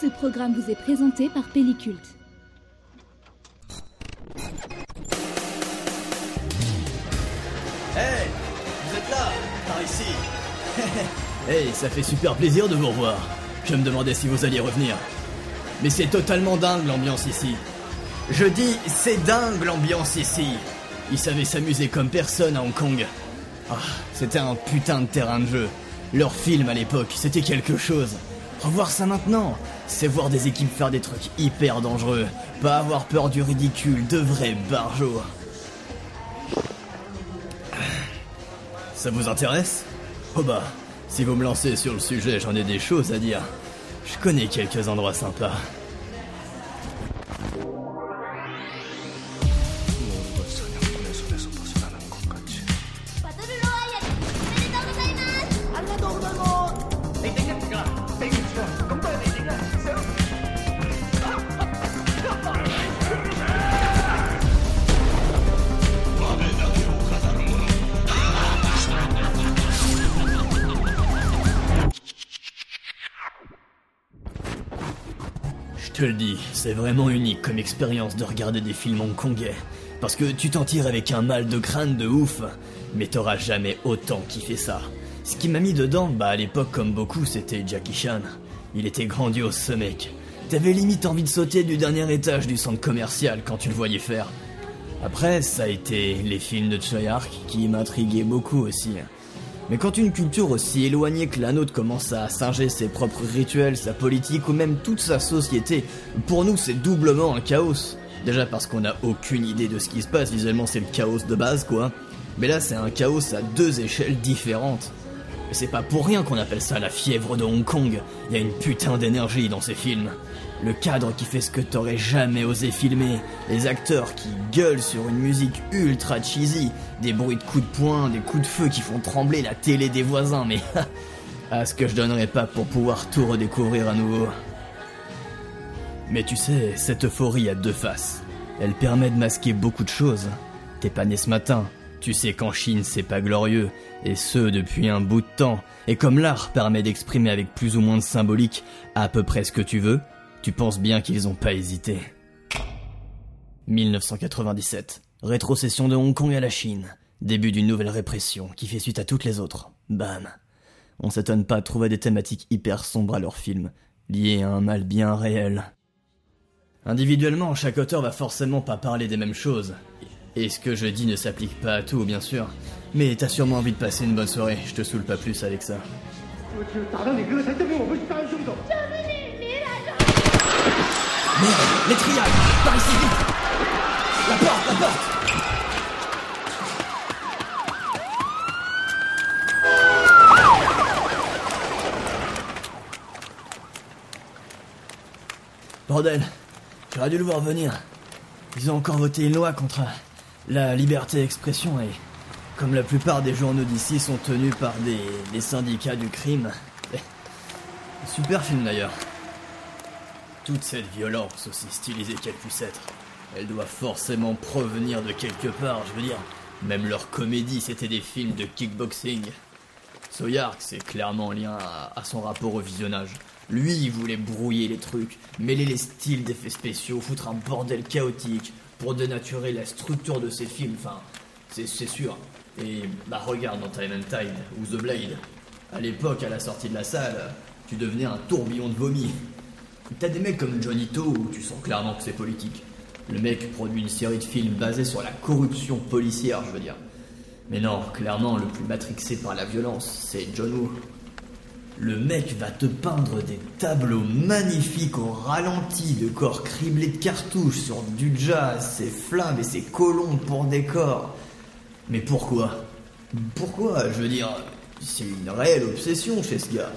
Ce programme vous est présenté par Pellicult. Hey Vous êtes là Par ici Hey, ça fait super plaisir de vous revoir. Je me demandais si vous alliez revenir. Mais c'est totalement dingue l'ambiance ici. Je dis, c'est dingue l'ambiance ici. Ils savaient s'amuser comme personne à Hong Kong. Ah, c'était un putain de terrain de jeu. Leur film à l'époque, c'était quelque chose. Revoir ça maintenant, c'est voir des équipes faire des trucs hyper dangereux. Pas avoir peur du ridicule, de vrais barjots. Ça vous intéresse? Oh bah, si vous me lancez sur le sujet, j'en ai des choses à dire. Je connais quelques endroits sympas. Le dis, c'est vraiment unique comme expérience de regarder des films hongkongais. Parce que tu t'en tires avec un mal de crâne de ouf, mais t'auras jamais autant kiffé ça. Ce qui m'a mis dedans, bah à l'époque comme beaucoup, c'était Jackie Chan. Il était grandiose ce mec. T'avais limite envie de sauter du dernier étage du centre commercial quand tu le voyais faire. Après, ça a été les films de Choi Ark qui m'intriguaient beaucoup aussi. Mais quand une culture aussi éloignée que la nôtre commence à singer ses propres rituels, sa politique ou même toute sa société, pour nous c'est doublement un chaos. Déjà parce qu'on n'a aucune idée de ce qui se passe, visuellement c'est le chaos de base quoi. Mais là c'est un chaos à deux échelles différentes. Et c'est pas pour rien qu'on appelle ça la fièvre de Hong Kong. Il y a une putain d'énergie dans ces films. Le cadre qui fait ce que t'aurais jamais osé filmer, les acteurs qui gueulent sur une musique ultra cheesy, des bruits de coups de poing, des coups de feu qui font trembler la télé des voisins, mais à ce que je donnerais pas pour pouvoir tout redécouvrir à nouveau. Mais tu sais, cette euphorie a deux faces. Elle permet de masquer beaucoup de choses. T'es pas né ce matin, tu sais qu'en Chine c'est pas glorieux, et ce depuis un bout de temps. Et comme l'art permet d'exprimer avec plus ou moins de symbolique à peu près ce que tu veux, tu penses bien qu'ils ont pas hésité. 1997. Rétrocession de Hong Kong à la Chine. Début d'une nouvelle répression qui fait suite à toutes les autres. Bam. On s'étonne pas de trouver des thématiques hyper sombres à leurs films, liées à un mal bien réel. Individuellement, chaque auteur va forcément pas parler des mêmes choses. Et ce que je dis ne s'applique pas à tout, bien sûr. Mais t'as sûrement envie de passer une bonne soirée, je te saoule pas plus avec ça. Merde, les triades Par ici, La porte, la porte Bordel, j'aurais dû le voir venir. Ils ont encore voté une loi contre la liberté d'expression et comme la plupart des journaux d'ici sont tenus par des syndicats du crime. Super film d'ailleurs. Toute cette violence, aussi stylisée qu'elle puisse être, elle doit forcément provenir de quelque part, je veux dire. Même leur comédie, c'était des films de kickboxing. Soyark, c'est clairement en lien à, son rapport au visionnage. Lui, il voulait brouiller les trucs, mêler les styles d'effets spéciaux, foutre un bordel chaotique pour dénaturer la structure de ses films, enfin, c'est c'est sûr. Et bah regarde dans Time and Tide ou The Blade. À l'époque, à la sortie de la salle, tu devenais un tourbillon de vomi. T'as des mecs comme Johnny To où tu sens clairement que c'est politique. Le mec produit une série de films basés sur la corruption policière, je veux dire. Mais non, clairement, le plus matrixé par la violence, c'est John Woo. Le mec va te peindre des tableaux magnifiques au ralenti de corps criblés de cartouches sur du jazz, ses flammes et ses colombes pour décor. Mais pourquoi? Pourquoi? Je veux dire, c'est une réelle obsession chez ce gars.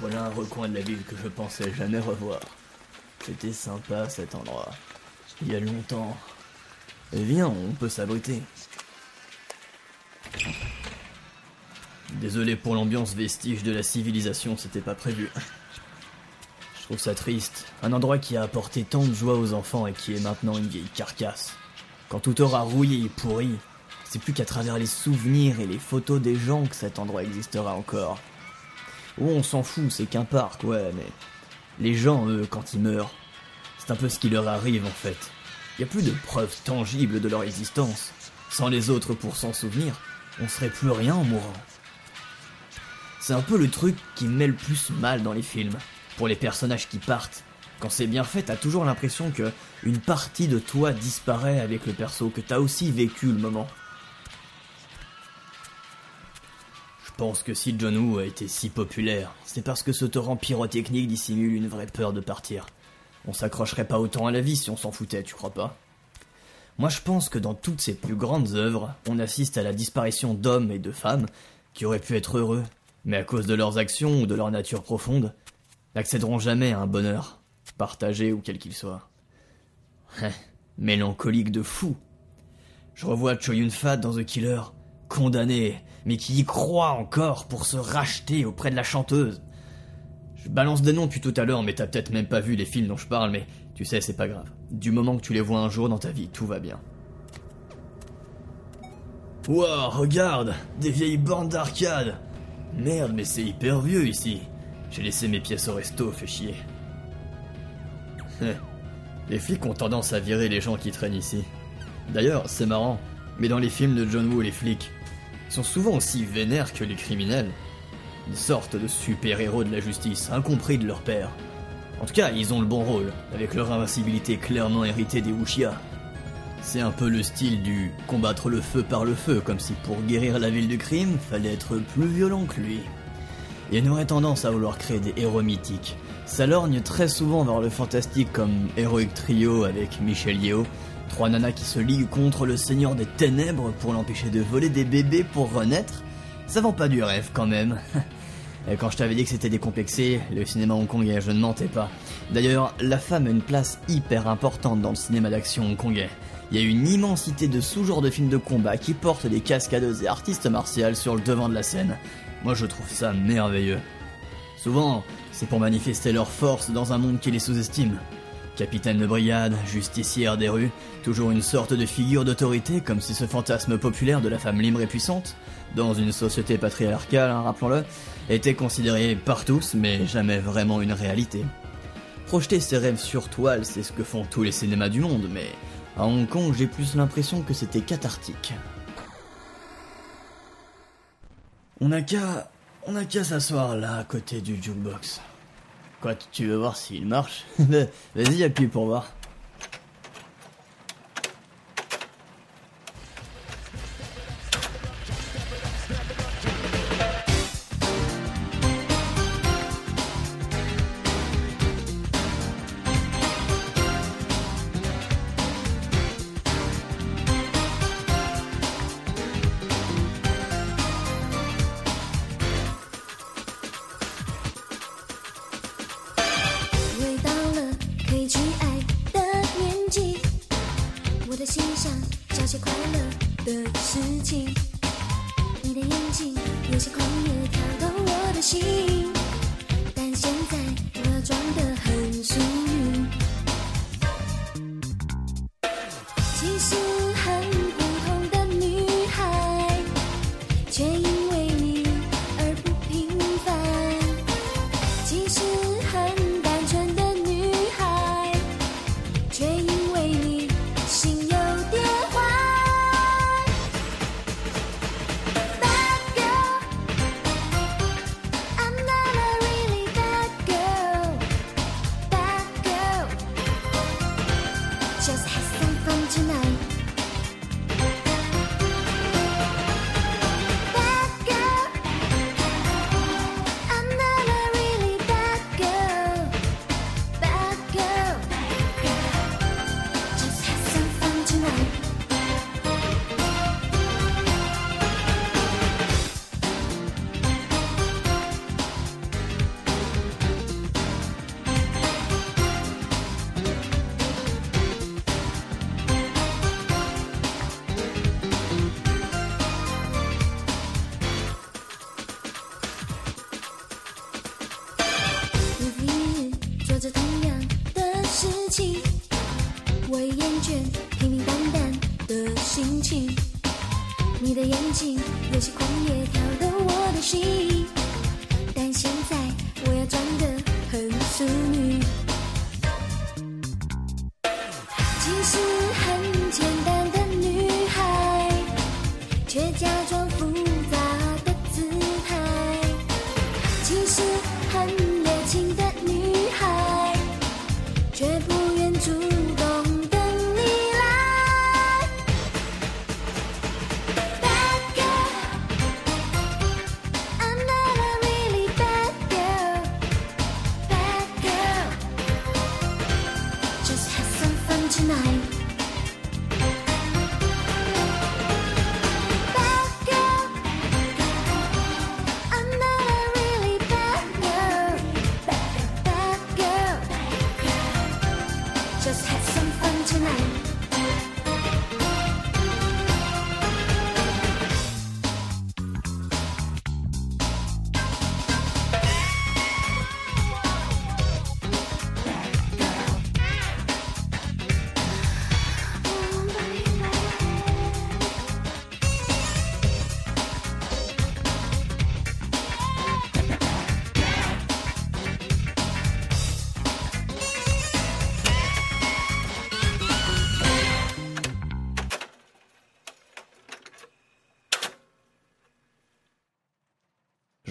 Voilà un recoin de la ville que je pensais jamais revoir. C'était sympa cet endroit. Il y a longtemps. Et viens, on peut s'abriter. Désolé pour l'ambiance vestige de la civilisation, c'était pas prévu. Je trouve ça triste. Un endroit qui a apporté tant de joie aux enfants et qui est maintenant une vieille carcasse. Quand tout aura rouillé et pourri, c'est plus qu'à travers les souvenirs et les photos des gens que cet endroit existera encore. Oh, on s'en fout, c'est qu'un parc, ouais, mais les gens, eux, quand ils meurent, c'est un peu ce qui leur arrive en fait. Il a plus de preuves tangibles de leur existence. Sans les autres pour s'en souvenir, on serait plus rien en mourant. C'est un peu le truc qui me met le plus mal dans les films. Pour les personnages qui partent, quand c'est bien fait, t'as toujours l'impression que une partie de toi disparaît avec le perso, que t'as aussi vécu le moment. Pense que si John Woo a été si populaire, c'est parce que ce torrent pyrotechnique dissimule une vraie peur de partir. On s'accrocherait pas autant à la vie si on s'en foutait, tu crois pas? Moi je pense que dans toutes ces plus grandes œuvres, on assiste à la disparition d'hommes et de femmes qui auraient pu être heureux, mais à cause de leurs actions ou de leur nature profonde, n'accéderont jamais à un bonheur, partagé ou quel qu'il soit. Mélancolique de fou. Je revois Cho Yun-fat dans The Killer, condamné, mais qui y croit encore pour se racheter auprès de la chanteuse. Je balance des noms depuis tout à l'heure, mais t'as peut-être même pas vu les films dont je parle, mais tu sais, c'est pas grave. Du moment que tu les vois un jour dans ta vie, tout va bien. Wow, regarde Des vieilles bornes d'arcade Merde, mais c'est hyper vieux ici. J'ai laissé mes pièces au resto, fait chier. les flics ont tendance à virer les gens qui traînent ici. D'ailleurs, c'est marrant, mais dans les films de John Woo, les flics sont souvent aussi vénères que les criminels. Une sorte de super-héros de la justice, incompris de leur père. En tout cas, ils ont le bon rôle, avec leur invincibilité clairement héritée des Wuxia. C'est un peu le style du combattre le feu par le feu, comme si pour guérir la ville du crime, fallait être plus violent que lui. Il aurait tendance à vouloir créer des héros mythiques. Ça lorgne très souvent vers le fantastique comme Heroic Trio avec Michel Yeo, trois nanas qui se liguent contre le Seigneur des Ténèbres pour l'empêcher de voler des bébés pour renaître. Ça vend pas du rêve quand même. Quand je t'avais dit que c'était décomplexé, le cinéma hongkongais, je ne mentais pas. D'ailleurs, la femme a une place hyper importante dans le cinéma d'action hongkongais. Il y a une immensité de sous-genres de films de combat qui portent des cascadeuses et artistes martiales sur le devant de la scène. Moi je trouve ça merveilleux. Souvent, c'est pour manifester leur force dans un monde qui les sous-estime. Capitaine de brigade, justicière des rues, toujours une sorte de figure d'autorité comme si ce fantasme populaire de la femme libre et puissante, dans une société patriarcale, hein, rappelons-le, était considéré par tous mais jamais vraiment une réalité. Projeter ses rêves sur toile, c'est ce que font tous les cinémas du monde, mais à Hong Kong, j'ai plus l'impression que c'était cathartique. On n'a qu'à. On n'a qu'à s'asseoir là, à côté du jukebox. Quoi, tu veux voir s'il marche Vas-y, appuie pour voir. 的心上找些快乐的事情。你的眼睛有些狂野，跳动我的心。但现在我装得很。有些狂野，挑逗我的心。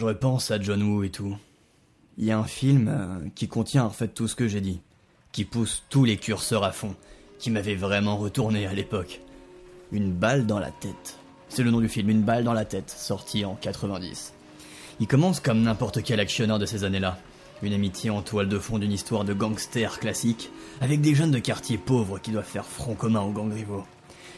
Repense à John Woo et tout. Il y a un film euh, qui contient en fait tout ce que j'ai dit, qui pousse tous les curseurs à fond, qui m'avait vraiment retourné à l'époque. Une balle dans la tête. C'est le nom du film, Une balle dans la tête, sorti en 90. Il commence comme n'importe quel actionneur de ces années-là. Une amitié en toile de fond d'une histoire de gangster classique, avec des jeunes de quartier pauvres qui doivent faire front commun aux gangs rivaux.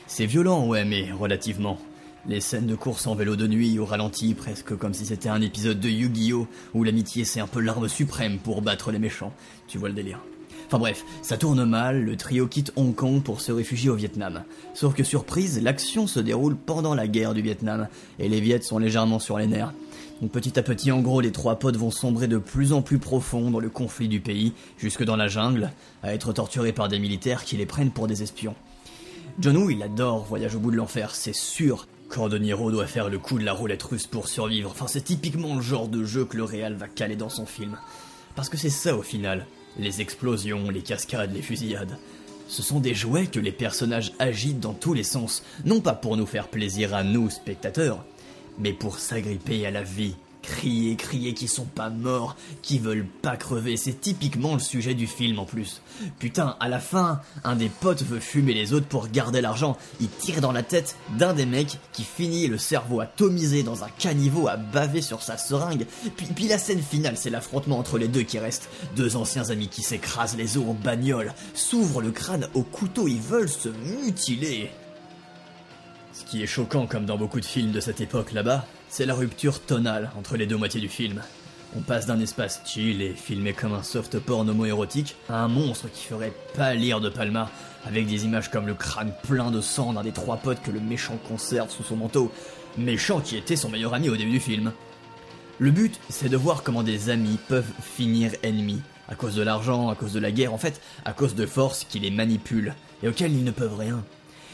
C'est violent, ouais, mais relativement. Les scènes de course en vélo de nuit au ralenti, presque comme si c'était un épisode de Yu-Gi-Oh! où l'amitié c'est un peu l'arme suprême pour battre les méchants. Tu vois le délire. Enfin bref, ça tourne mal, le trio quitte Hong Kong pour se réfugier au Vietnam. Sauf que surprise, l'action se déroule pendant la guerre du Vietnam, et les Viets sont légèrement sur les nerfs. Donc petit à petit, en gros, les trois potes vont sombrer de plus en plus profond dans le conflit du pays, jusque dans la jungle, à être torturés par des militaires qui les prennent pour des espions. John Woo, il adore Voyage au bout de l'enfer, c'est sûr. Cordonniero doit faire le coup de la roulette russe pour survivre. Enfin, c'est typiquement le genre de jeu que le réal va caler dans son film. Parce que c'est ça au final. Les explosions, les cascades, les fusillades. Ce sont des jouets que les personnages agitent dans tous les sens, non pas pour nous faire plaisir à nous, spectateurs, mais pour s'agripper à la vie. Crier, crier qu'ils sont pas morts, qui veulent pas crever, c'est typiquement le sujet du film en plus. Putain, à la fin, un des potes veut fumer les autres pour garder l'argent. Il tire dans la tête d'un des mecs qui finit le cerveau atomisé dans un caniveau à baver sur sa seringue. Puis, puis la scène finale, c'est l'affrontement entre les deux qui restent. Deux anciens amis qui s'écrasent les os en bagnole, s'ouvrent le crâne au couteau, ils veulent se mutiler. Ce qui est choquant comme dans beaucoup de films de cette époque là-bas, c'est la rupture tonale entre les deux moitiés du film. On passe d'un espace chill et filmé comme un soft porn homo-érotique à un monstre qui ferait pâlir de Palma, avec des images comme le crâne plein de sang d'un des trois potes que le méchant conserve sous son manteau, méchant qui était son meilleur ami au début du film. Le but, c'est de voir comment des amis peuvent finir ennemis, à cause de l'argent, à cause de la guerre, en fait, à cause de forces qui les manipulent, et auxquelles ils ne peuvent rien.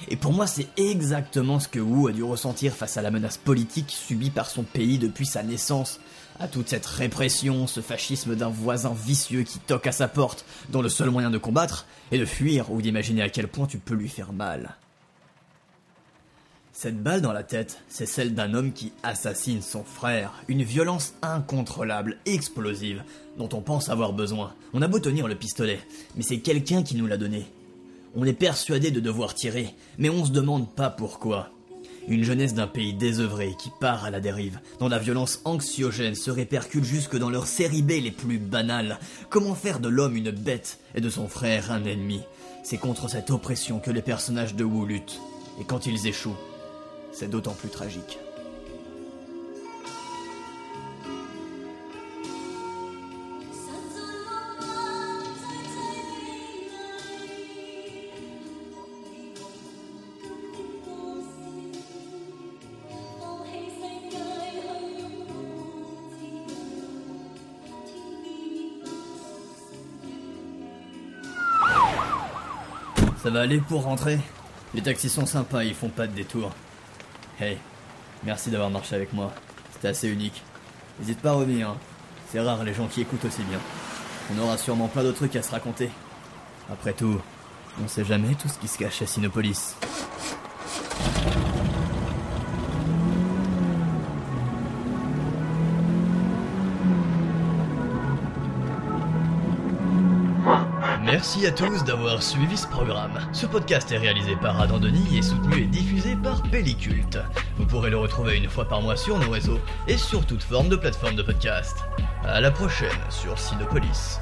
Et pour moi, c'est exactement ce que Wu a dû ressentir face à la menace politique subie par son pays depuis sa naissance, à toute cette répression, ce fascisme d'un voisin vicieux qui toque à sa porte, dont le seul moyen de combattre est de fuir ou d'imaginer à quel point tu peux lui faire mal. Cette balle dans la tête, c'est celle d'un homme qui assassine son frère, une violence incontrôlable, explosive, dont on pense avoir besoin. On a beau tenir le pistolet, mais c'est quelqu'un qui nous l'a donné. On est persuadé de devoir tirer, mais on se demande pas pourquoi. Une jeunesse d'un pays désœuvré qui part à la dérive, dont la violence anxiogène se répercute jusque dans leurs séries B les plus banales. Comment faire de l'homme une bête et de son frère un ennemi? C'est contre cette oppression que les personnages de Wu luttent. Et quand ils échouent, c'est d'autant plus tragique. Ça va aller pour rentrer Les taxis sont sympas, ils font pas de détour. Hey, merci d'avoir marché avec moi. C'était assez unique. N'hésite pas à revenir. hein. C'est rare les gens qui écoutent aussi bien. On aura sûrement plein d'autres trucs à se raconter. Après tout, on sait jamais tout ce qui se cache à Sinopolis. Merci à tous d'avoir suivi ce programme. Ce podcast est réalisé par Adam Denis et soutenu et diffusé par Pelliculte. Vous pourrez le retrouver une fois par mois sur nos réseaux et sur toute forme de plateforme de podcast. À la prochaine sur Sinopolis.